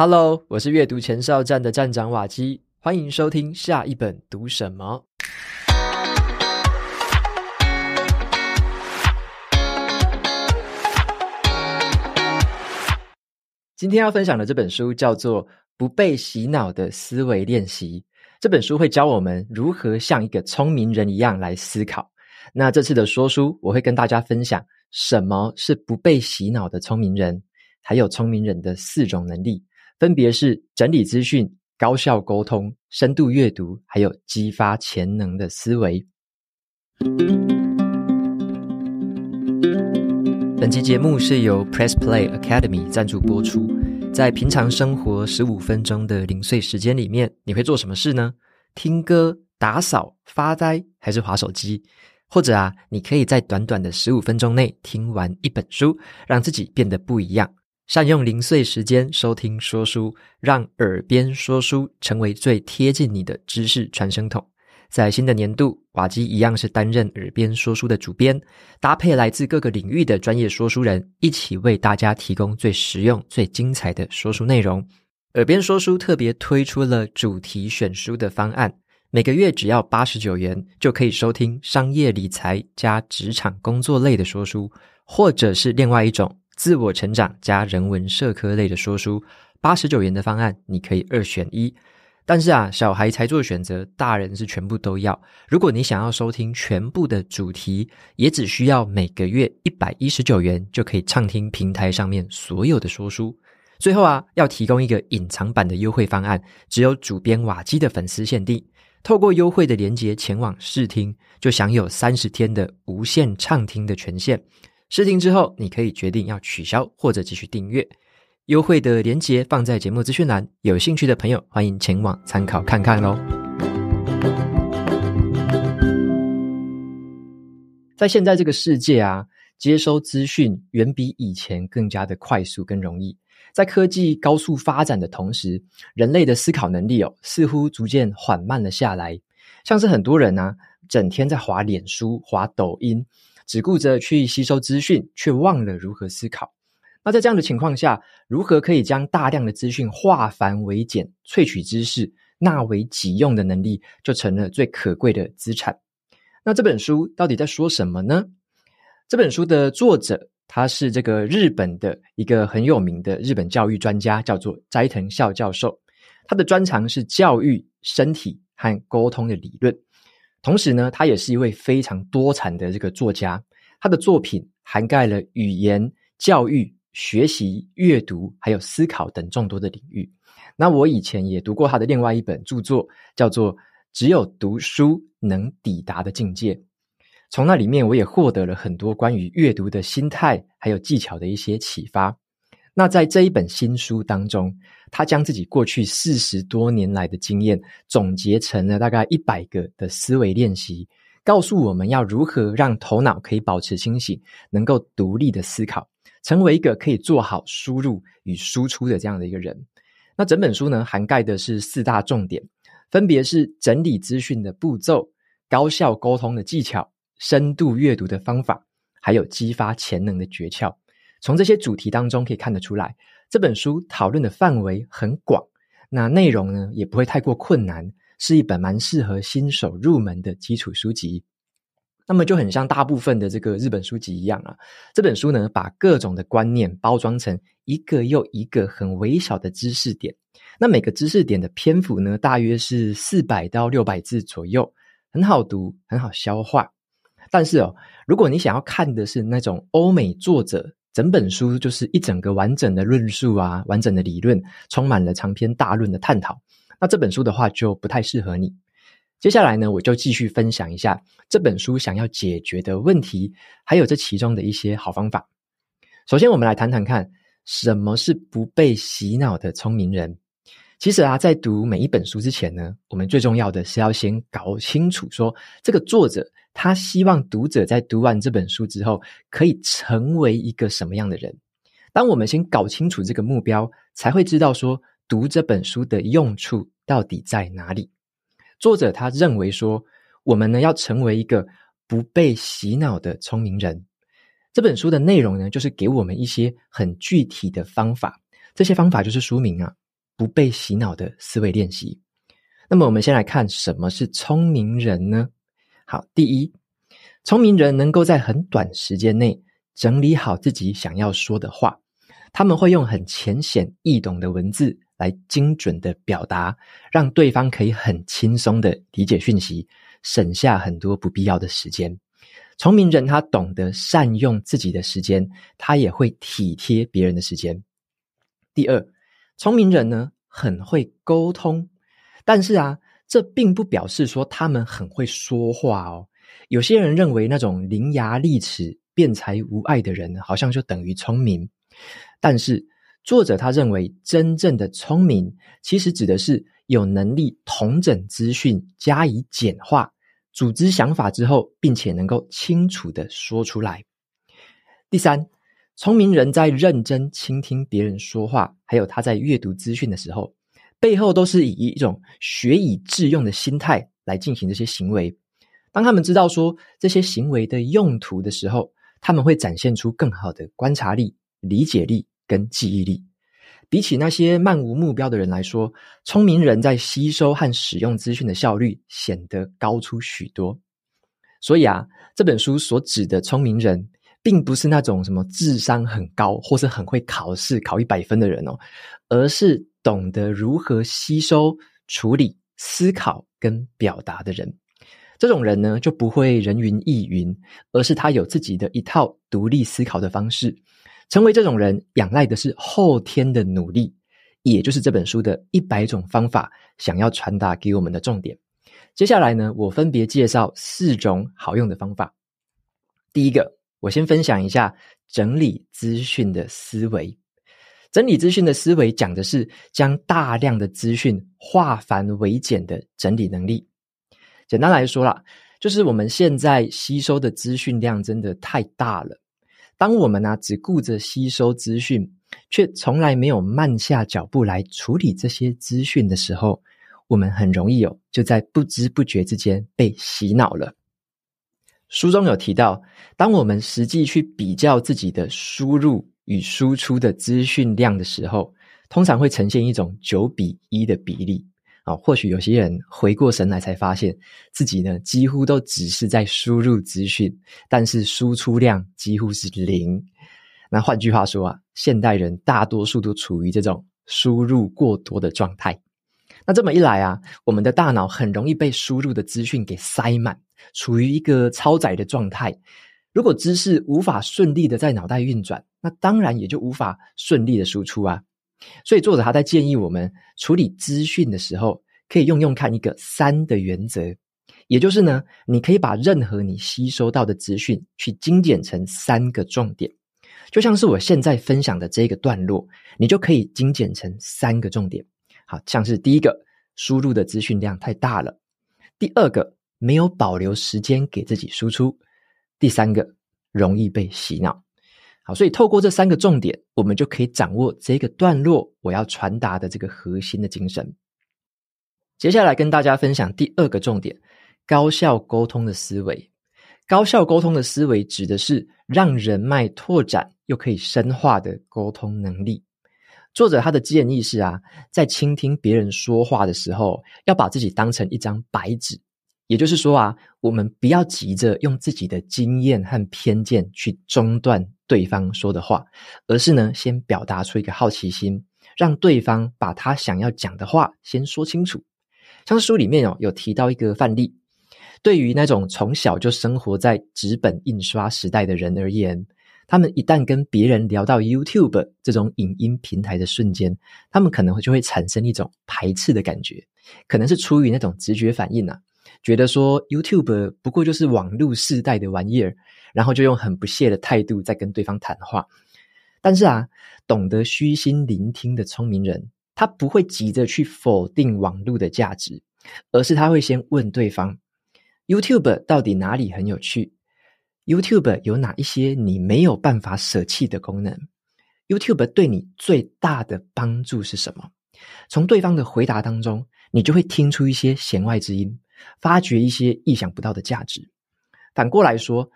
Hello，我是阅读前哨站的站长瓦基，欢迎收听下一本读什么。今天要分享的这本书叫做《不被洗脑的思维练习》。这本书会教我们如何像一个聪明人一样来思考。那这次的说书，我会跟大家分享什么是不被洗脑的聪明人，还有聪明人的四种能力。分别是整理资讯、高效沟通、深度阅读，还有激发潜能的思维。本期节目是由 Press Play Academy 赞助播出。在平常生活十五分钟的零碎时间里面，你会做什么事呢？听歌、打扫、发呆，还是划手机？或者啊，你可以在短短的十五分钟内听完一本书，让自己变得不一样。善用零碎时间收听说书，让耳边说书成为最贴近你的知识传声筒。在新的年度，瓦基一样是担任耳边说书的主编，搭配来自各个领域的专业说书人，一起为大家提供最实用、最精彩的说书内容。耳边说书特别推出了主题选书的方案，每个月只要八十九元，就可以收听商业理财加职场工作类的说书，或者是另外一种。自我成长加人文社科类的说书，八十九元的方案，你可以二选一。但是啊，小孩才做选择，大人是全部都要。如果你想要收听全部的主题，也只需要每个月一百一十九元，就可以畅听平台上面所有的说书。最后啊，要提供一个隐藏版的优惠方案，只有主编瓦基的粉丝限定。透过优惠的连接前往试听，就享有三十天的无限畅听的权限。试听之后，你可以决定要取消或者继续订阅。优惠的链接放在节目资讯栏，有兴趣的朋友欢迎前往参考看看喽。在现在这个世界啊，接收资讯远比以前更加的快速跟容易。在科技高速发展的同时，人类的思考能力哦，似乎逐渐缓慢了下来。像是很多人啊，整天在滑脸书、滑抖音。只顾着去吸收资讯，却忘了如何思考。那在这样的情况下，如何可以将大量的资讯化繁为简、萃取知识、纳为己用的能力，就成了最可贵的资产。那这本书到底在说什么呢？这本书的作者，他是这个日本的一个很有名的日本教育专家，叫做斋藤孝教授。他的专长是教育、身体和沟通的理论。同时呢，他也是一位非常多产的这个作家。他的作品涵盖了语言、教育、学习、阅读，还有思考等众多的领域。那我以前也读过他的另外一本著作，叫做《只有读书能抵达的境界》。从那里面，我也获得了很多关于阅读的心态还有技巧的一些启发。那在这一本新书当中，他将自己过去四十多年来的经验总结成了大概一百个的思维练习，告诉我们要如何让头脑可以保持清醒，能够独立的思考，成为一个可以做好输入与输出的这样的一个人。那整本书呢，涵盖的是四大重点，分别是整理资讯的步骤、高效沟通的技巧、深度阅读的方法，还有激发潜能的诀窍。从这些主题当中可以看得出来，这本书讨论的范围很广，那内容呢也不会太过困难，是一本蛮适合新手入门的基础书籍。那么就很像大部分的这个日本书籍一样啊，这本书呢把各种的观念包装成一个又一个很微小的知识点，那每个知识点的篇幅呢大约是四百到六百字左右，很好读，很好消化。但是哦，如果你想要看的是那种欧美作者，整本书就是一整个完整的论述啊，完整的理论，充满了长篇大论的探讨。那这本书的话就不太适合你。接下来呢，我就继续分享一下这本书想要解决的问题，还有这其中的一些好方法。首先，我们来谈谈看什么是不被洗脑的聪明人。其实啊，在读每一本书之前呢，我们最重要的是要先搞清楚说这个作者。他希望读者在读完这本书之后，可以成为一个什么样的人？当我们先搞清楚这个目标，才会知道说读这本书的用处到底在哪里。作者他认为说，我们呢要成为一个不被洗脑的聪明人。这本书的内容呢，就是给我们一些很具体的方法。这些方法就是书名啊，不被洗脑的思维练习。那么，我们先来看什么是聪明人呢？好，第一，聪明人能够在很短时间内整理好自己想要说的话，他们会用很浅显易懂的文字来精准的表达，让对方可以很轻松的理解讯息，省下很多不必要的时间。聪明人他懂得善用自己的时间，他也会体贴别人的时间。第二，聪明人呢，很会沟通。但是啊，这并不表示说他们很会说话哦。有些人认为那种伶牙俐齿、辩才无碍的人，好像就等于聪明。但是作者他认为，真正的聪明，其实指的是有能力统整资讯、加以简化、组织想法之后，并且能够清楚地说出来。第三，聪明人在认真倾听别人说话，还有他在阅读资讯的时候。背后都是以一种学以致用的心态来进行这些行为。当他们知道说这些行为的用途的时候，他们会展现出更好的观察力、理解力跟记忆力。比起那些漫无目标的人来说，聪明人在吸收和使用资讯的效率显得高出许多。所以啊，这本书所指的聪明人，并不是那种什么智商很高或是很会考试考一百分的人哦，而是。懂得如何吸收、处理、思考跟表达的人，这种人呢，就不会人云亦云，而是他有自己的一套独立思考的方式。成为这种人，仰赖的是后天的努力，也就是这本书的一百种方法想要传达给我们的重点。接下来呢，我分别介绍四种好用的方法。第一个，我先分享一下整理资讯的思维。整理资讯的思维讲的是将大量的资讯化繁为简的整理能力。简单来说啦，就是我们现在吸收的资讯量真的太大了。当我们呢、只顾着吸收资讯，却从来没有慢下脚步来处理这些资讯的时候，我们很容易有就在不知不觉之间被洗脑了。书中有提到，当我们实际去比较自己的输入。与输出的资讯量的时候，通常会呈现一种九比一的比例啊。或许有些人回过神来才发现自己呢，几乎都只是在输入资讯，但是输出量几乎是零。那换句话说啊，现代人大多数都处于这种输入过多的状态。那这么一来啊，我们的大脑很容易被输入的资讯给塞满，处于一个超载的状态。如果知识无法顺利的在脑袋运转，那当然也就无法顺利的输出啊。所以作者他在建议我们处理资讯的时候，可以用用看一个三的原则，也就是呢，你可以把任何你吸收到的资讯去精简成三个重点，就像是我现在分享的这个段落，你就可以精简成三个重点。好，像是第一个，输入的资讯量太大了；第二个，没有保留时间给自己输出。第三个，容易被洗脑。好，所以透过这三个重点，我们就可以掌握这个段落我要传达的这个核心的精神。接下来跟大家分享第二个重点：高效沟通的思维。高效沟通的思维指的是让人脉拓展又可以深化的沟通能力。作者他的建议是啊，在倾听别人说话的时候，要把自己当成一张白纸。也就是说啊，我们不要急着用自己的经验和偏见去中断对方说的话，而是呢，先表达出一个好奇心，让对方把他想要讲的话先说清楚。像书里面哦，有提到一个范例，对于那种从小就生活在纸本印刷时代的人而言，他们一旦跟别人聊到 YouTube 这种影音平台的瞬间，他们可能就会产生一种排斥的感觉，可能是出于那种直觉反应啊。觉得说 YouTube 不过就是网络世代的玩意儿，然后就用很不屑的态度在跟对方谈话。但是啊，懂得虚心聆听的聪明人，他不会急着去否定网络的价值，而是他会先问对方：YouTube 到底哪里很有趣？YouTube 有哪一些你没有办法舍弃的功能？YouTube 对你最大的帮助是什么？从对方的回答当中，你就会听出一些弦外之音。发掘一些意想不到的价值。反过来说，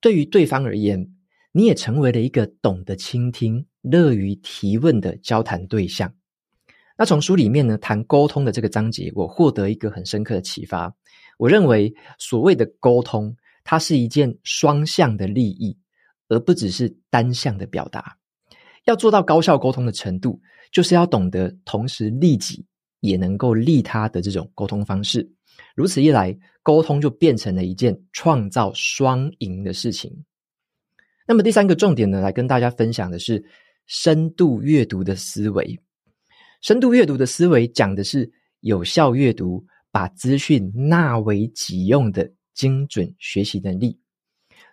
对于对方而言，你也成为了一个懂得倾听、乐于提问的交谈对象。那从书里面呢谈沟通的这个章节，我获得一个很深刻的启发。我认为所谓的沟通，它是一件双向的利益，而不只是单向的表达。要做到高效沟通的程度，就是要懂得同时利己也能够利他的这种沟通方式。如此一来，沟通就变成了一件创造双赢的事情。那么第三个重点呢，来跟大家分享的是深度阅读的思维。深度阅读的思维讲的是有效阅读，把资讯纳为己用的精准学习能力。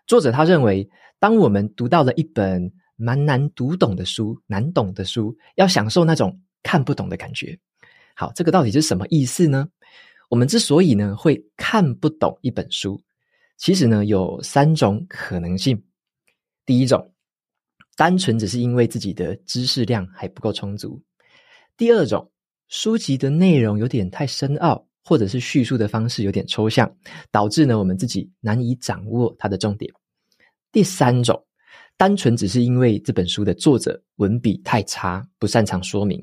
作者他认为，当我们读到了一本蛮难读懂的书、难懂的书，要享受那种看不懂的感觉。好，这个到底是什么意思呢？我们之所以呢会看不懂一本书，其实呢有三种可能性。第一种，单纯只是因为自己的知识量还不够充足。第二种，书籍的内容有点太深奥，或者是叙述的方式有点抽象，导致呢我们自己难以掌握它的重点。第三种，单纯只是因为这本书的作者文笔太差，不擅长说明。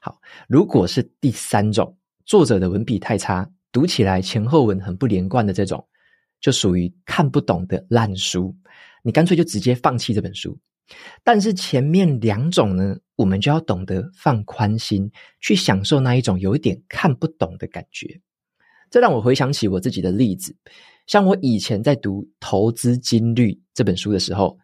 好，如果是第三种，作者的文笔太差，读起来前后文很不连贯的这种，就属于看不懂的烂书，你干脆就直接放弃这本书。但是前面两种呢，我们就要懂得放宽心，去享受那一种有一点看不懂的感觉。这让我回想起我自己的例子，像我以前在读《投资金律》这本书的时候，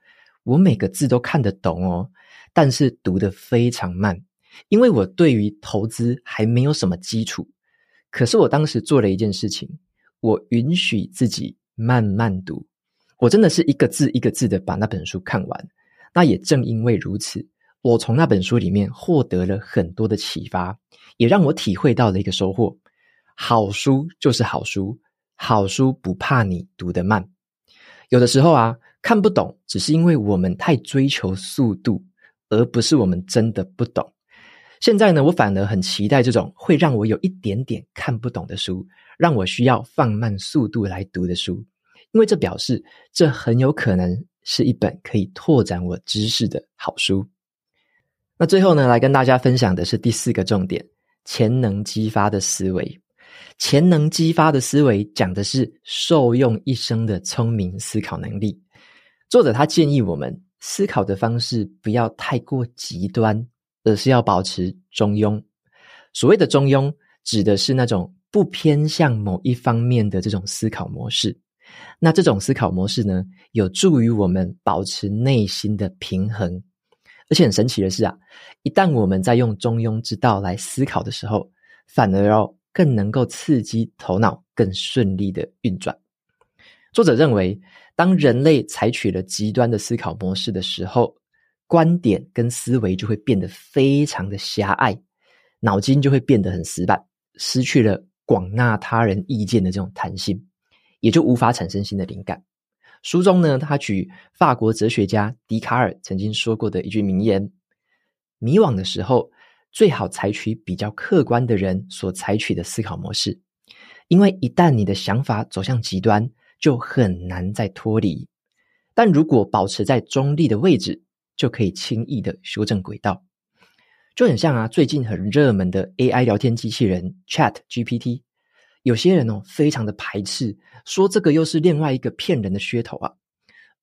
我每个字都看得懂哦，但是读得非常慢，因为我对于投资还没有什么基础。可是我当时做了一件事情，我允许自己慢慢读，我真的是一个字一个字的把那本书看完。那也正因为如此，我从那本书里面获得了很多的启发，也让我体会到了一个收获：好书就是好书，好书不怕你读得慢。有的时候啊，看不懂只是因为我们太追求速度，而不是我们真的不懂。现在呢，我反而很期待这种会让我有一点点看不懂的书，让我需要放慢速度来读的书，因为这表示这很有可能。是一本可以拓展我知识的好书。那最后呢，来跟大家分享的是第四个重点：潜能激发的思维。潜能激发的思维讲的是受用一生的聪明思考能力。作者他建议我们思考的方式不要太过极端，而是要保持中庸。所谓的中庸，指的是那种不偏向某一方面的这种思考模式。那这种思考模式呢，有助于我们保持内心的平衡。而且很神奇的是啊，一旦我们在用中庸之道来思考的时候，反而要更能够刺激头脑更顺利的运转。作者认为，当人类采取了极端的思考模式的时候，观点跟思维就会变得非常的狭隘，脑筋就会变得很死板，失去了广纳他人意见的这种弹性。也就无法产生新的灵感。书中呢，他举法国哲学家笛卡尔曾经说过的一句名言：“迷惘的时候，最好采取比较客观的人所采取的思考模式，因为一旦你的想法走向极端，就很难再脱离。但如果保持在中立的位置，就可以轻易的修正轨道。”就很像啊，最近很热门的 AI 聊天机器人 ChatGPT。有些人哦，非常的排斥，说这个又是另外一个骗人的噱头啊。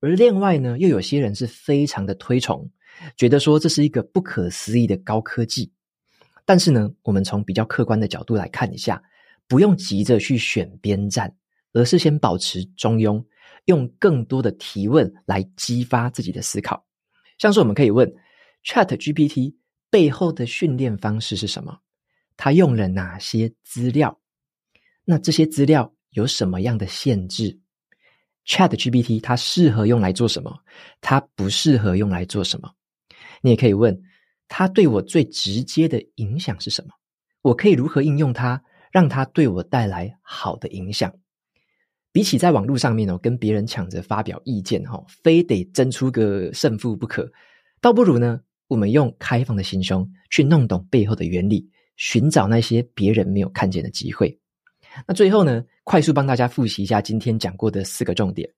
而另外呢，又有些人是非常的推崇，觉得说这是一个不可思议的高科技。但是呢，我们从比较客观的角度来看一下，不用急着去选边站，而是先保持中庸，用更多的提问来激发自己的思考。像是我们可以问 ChatGPT 背后的训练方式是什么？它用了哪些资料？那这些资料有什么样的限制？ChatGPT 它适合用来做什么？它不适合用来做什么？你也可以问它对我最直接的影响是什么？我可以如何应用它，让它对我带来好的影响？比起在网络上面哦，跟别人抢着发表意见哈，非得争出个胜负不可，倒不如呢，我们用开放的心胸去弄懂背后的原理，寻找那些别人没有看见的机会。那最后呢，快速帮大家复习一下今天讲过的四个重点。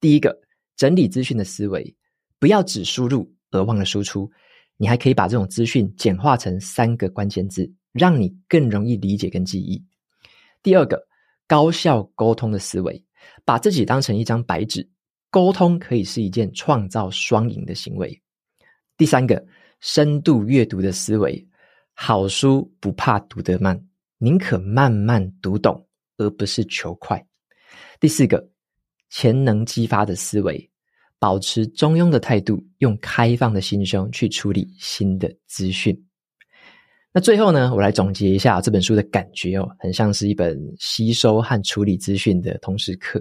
第一个，整理资讯的思维，不要只输入而忘了输出。你还可以把这种资讯简化成三个关键字，让你更容易理解跟记忆。第二个，高效沟通的思维，把自己当成一张白纸，沟通可以是一件创造双赢的行为。第三个，深度阅读的思维，好书不怕读得慢，宁可慢慢读懂，而不是求快。第四个，潜能激发的思维，保持中庸的态度，用开放的心胸去处理新的资讯。那最后呢，我来总结一下这本书的感觉哦，很像是一本吸收和处理资讯的通识课。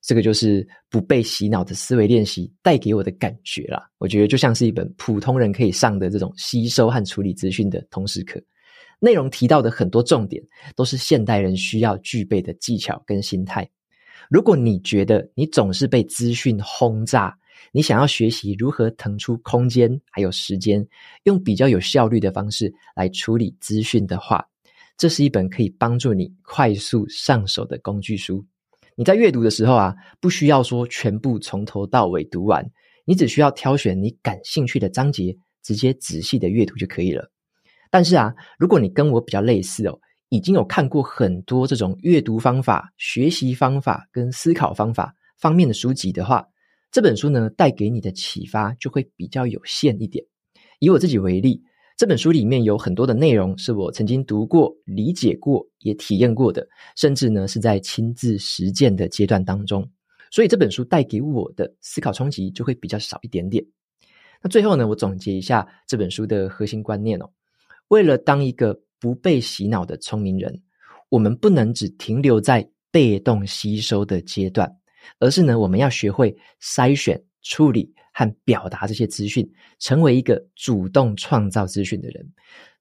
这个就是不被洗脑的思维练习带给我的感觉啦。我觉得就像是一本普通人可以上的这种吸收和处理资讯的通识课，内容提到的很多重点都是现代人需要具备的技巧跟心态。如果你觉得你总是被资讯轰炸，你想要学习如何腾出空间还有时间，用比较有效率的方式来处理资讯的话，这是一本可以帮助你快速上手的工具书。你在阅读的时候啊，不需要说全部从头到尾读完，你只需要挑选你感兴趣的章节，直接仔细的阅读就可以了。但是啊，如果你跟我比较类似哦，已经有看过很多这种阅读方法、学习方法跟思考方法方面的书籍的话，这本书呢，带给你的启发就会比较有限一点。以我自己为例。这本书里面有很多的内容是我曾经读过、理解过、也体验过的，甚至呢是在亲自实践的阶段当中，所以这本书带给我的思考冲击就会比较少一点点。那最后呢，我总结一下这本书的核心观念哦。为了当一个不被洗脑的聪明人，我们不能只停留在被动吸收的阶段，而是呢，我们要学会筛选、处理。和表达这些资讯，成为一个主动创造资讯的人。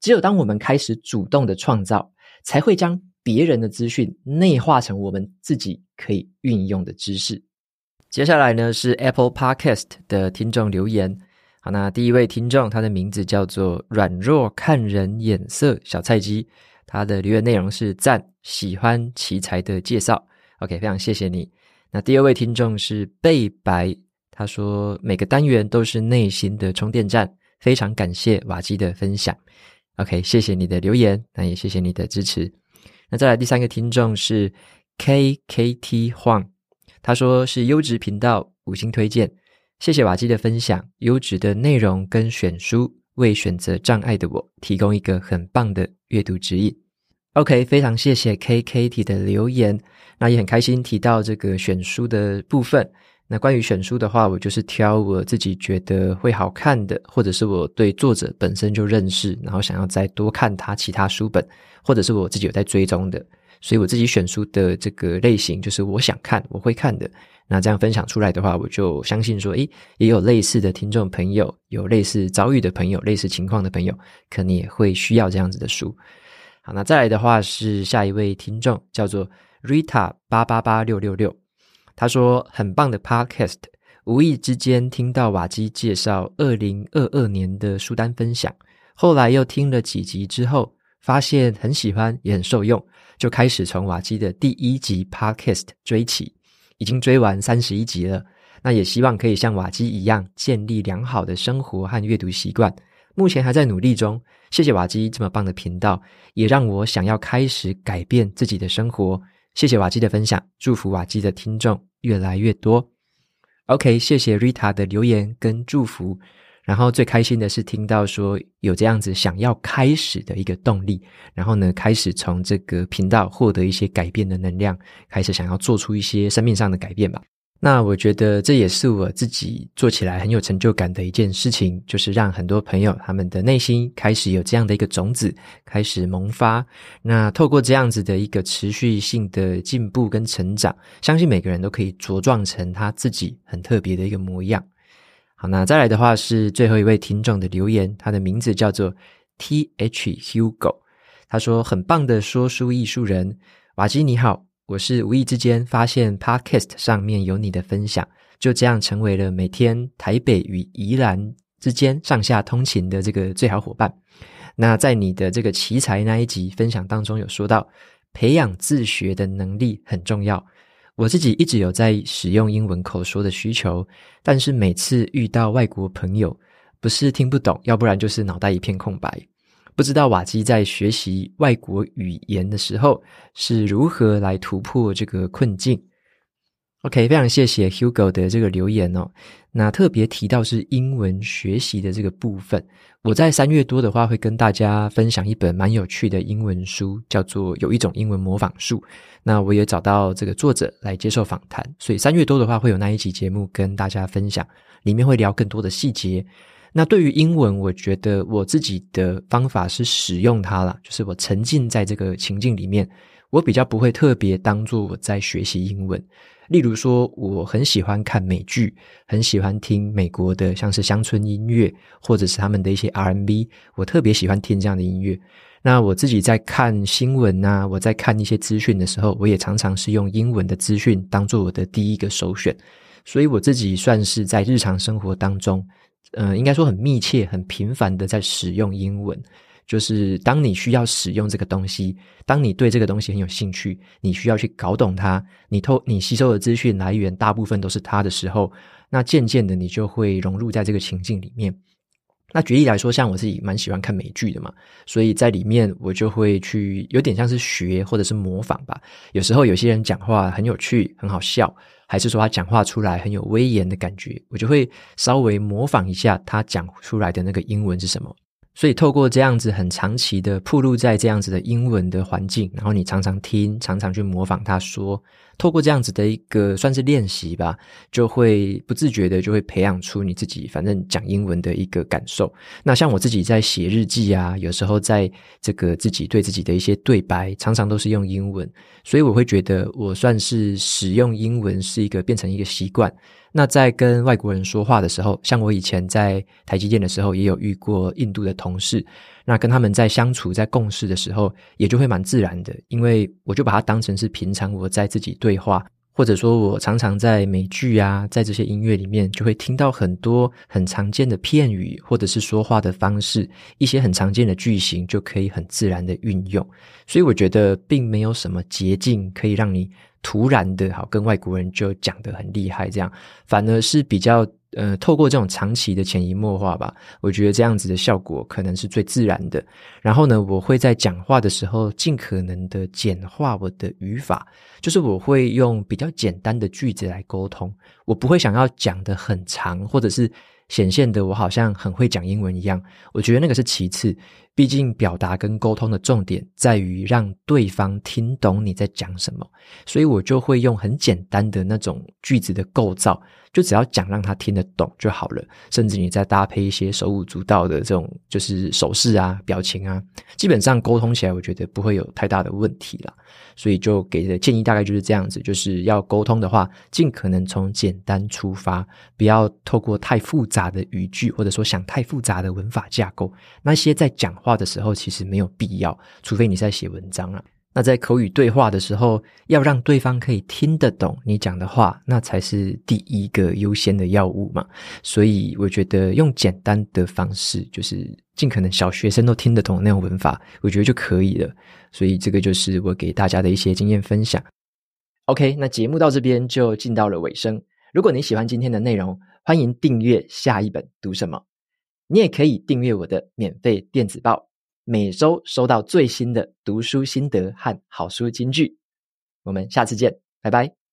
只有当我们开始主动的创造，才会将别人的资讯内化成我们自己可以运用的知识。接下来呢，是 Apple Podcast 的听众留言。那第一位听众，他的名字叫做软弱看人眼色小菜鸡，他的留言内容是赞，喜欢奇才的介绍。OK，非常谢谢你。那第二位听众是贝白。他说：“每个单元都是内心的充电站，非常感谢瓦基的分享。OK，谢谢你的留言，那也谢谢你的支持。那再来第三个听众是 KKT Huang，他说是优质频道，五星推荐，谢谢瓦基的分享，优质的内容跟选书，为选择障碍的我提供一个很棒的阅读指引。OK，非常谢谢 KKT 的留言，那也很开心提到这个选书的部分。”那关于选书的话，我就是挑我自己觉得会好看的，或者是我对作者本身就认识，然后想要再多看他其他书本，或者是我自己有在追踪的，所以我自己选书的这个类型就是我想看，我会看的。那这样分享出来的话，我就相信说，诶，也有类似的听众朋友，有类似遭遇的朋友，类似情况的朋友，可能也会需要这样子的书。好，那再来的话是下一位听众，叫做 Rita 八八八六六六。他说：“很棒的 Podcast，无意之间听到瓦基介绍二零二二年的书单分享，后来又听了几集之后，发现很喜欢，也很受用，就开始从瓦基的第一集 Podcast 追起，已经追完三十一集了。那也希望可以像瓦基一样，建立良好的生活和阅读习惯。目前还在努力中。谢谢瓦基这么棒的频道，也让我想要开始改变自己的生活。谢谢瓦基的分享，祝福瓦基的听众。”越来越多，OK，谢谢 Rita 的留言跟祝福。然后最开心的是听到说有这样子想要开始的一个动力，然后呢，开始从这个频道获得一些改变的能量，开始想要做出一些生命上的改变吧。那我觉得这也是我自己做起来很有成就感的一件事情，就是让很多朋友他们的内心开始有这样的一个种子开始萌发。那透过这样子的一个持续性的进步跟成长，相信每个人都可以茁壮成他自己很特别的一个模样。好，那再来的话是最后一位听众的留言，他的名字叫做 T H Hugo，他说很棒的说书艺术人，瓦基你好。我是无意之间发现 Podcast 上面有你的分享，就这样成为了每天台北与宜兰之间上下通勤的这个最好伙伴。那在你的这个奇才那一集分享当中有说到，培养自学的能力很重要。我自己一直有在使用英文口说的需求，但是每次遇到外国朋友，不是听不懂，要不然就是脑袋一片空白。不知道瓦基在学习外国语言的时候是如何来突破这个困境。OK，非常谢谢 Hugo 的这个留言哦。那特别提到是英文学习的这个部分，我在三月多的话会跟大家分享一本蛮有趣的英文书，叫做《有一种英文模仿术》。那我也找到这个作者来接受访谈，所以三月多的话会有那一期节目跟大家分享，里面会聊更多的细节。那对于英文，我觉得我自己的方法是使用它啦，就是我沉浸在这个情境里面，我比较不会特别当做我在学习英文。例如说，我很喜欢看美剧，很喜欢听美国的像是乡村音乐，或者是他们的一些 R&B，我特别喜欢听这样的音乐。那我自己在看新闻啊，我在看一些资讯的时候，我也常常是用英文的资讯当做我的第一个首选。所以我自己算是在日常生活当中，呃，应该说很密切、很频繁的在使用英文。就是当你需要使用这个东西，当你对这个东西很有兴趣，你需要去搞懂它，你透你吸收的资讯来源大部分都是它的时候，那渐渐的你就会融入在这个情境里面。那举例来说，像我自己蛮喜欢看美剧的嘛，所以在里面我就会去有点像是学或者是模仿吧。有时候有些人讲话很有趣、很好笑，还是说他讲话出来很有威严的感觉，我就会稍微模仿一下他讲出来的那个英文是什么。所以透过这样子很长期的铺露在这样子的英文的环境，然后你常常听，常常去模仿他说，透过这样子的一个算是练习吧，就会不自觉的就会培养出你自己反正讲英文的一个感受。那像我自己在写日记啊，有时候在这个自己对自己的一些对白，常常都是用英文，所以我会觉得我算是使用英文是一个变成一个习惯。那在跟外国人说话的时候，像我以前在台积电的时候，也有遇过印度的同事。那跟他们在相处、在共事的时候，也就会蛮自然的，因为我就把它当成是平常我在自己对话，或者说我常常在美剧啊，在这些音乐里面，就会听到很多很常见的片语，或者是说话的方式，一些很常见的句型，就可以很自然的运用。所以我觉得并没有什么捷径可以让你。突然的，好，跟外国人就讲得很厉害，这样反而是比较呃，透过这种长期的潜移默化吧，我觉得这样子的效果可能是最自然的。然后呢，我会在讲话的时候尽可能的简化我的语法，就是我会用比较简单的句子来沟通，我不会想要讲得很长，或者是显现的我好像很会讲英文一样。我觉得那个是其次。毕竟，表达跟沟通的重点在于让对方听懂你在讲什么，所以我就会用很简单的那种句子的构造，就只要讲让他听得懂就好了。甚至你再搭配一些手舞足蹈的这种，就是手势啊、表情啊，基本上沟通起来，我觉得不会有太大的问题啦。所以就给的建议大概就是这样子，就是要沟通的话，尽可能从简单出发，不要透过太复杂的语句，或者说想太复杂的文法架构。那些在讲话的时候其实没有必要，除非你在写文章啊。那在口语对话的时候，要让对方可以听得懂你讲的话，那才是第一个优先的要务嘛。所以我觉得用简单的方式，就是尽可能小学生都听得懂的那种文法，我觉得就可以了。所以这个就是我给大家的一些经验分享。OK，那节目到这边就进到了尾声。如果你喜欢今天的内容，欢迎订阅下一本读什么。你也可以订阅我的免费电子报。每周收到最新的读书心得和好书金句，我们下次见，拜拜。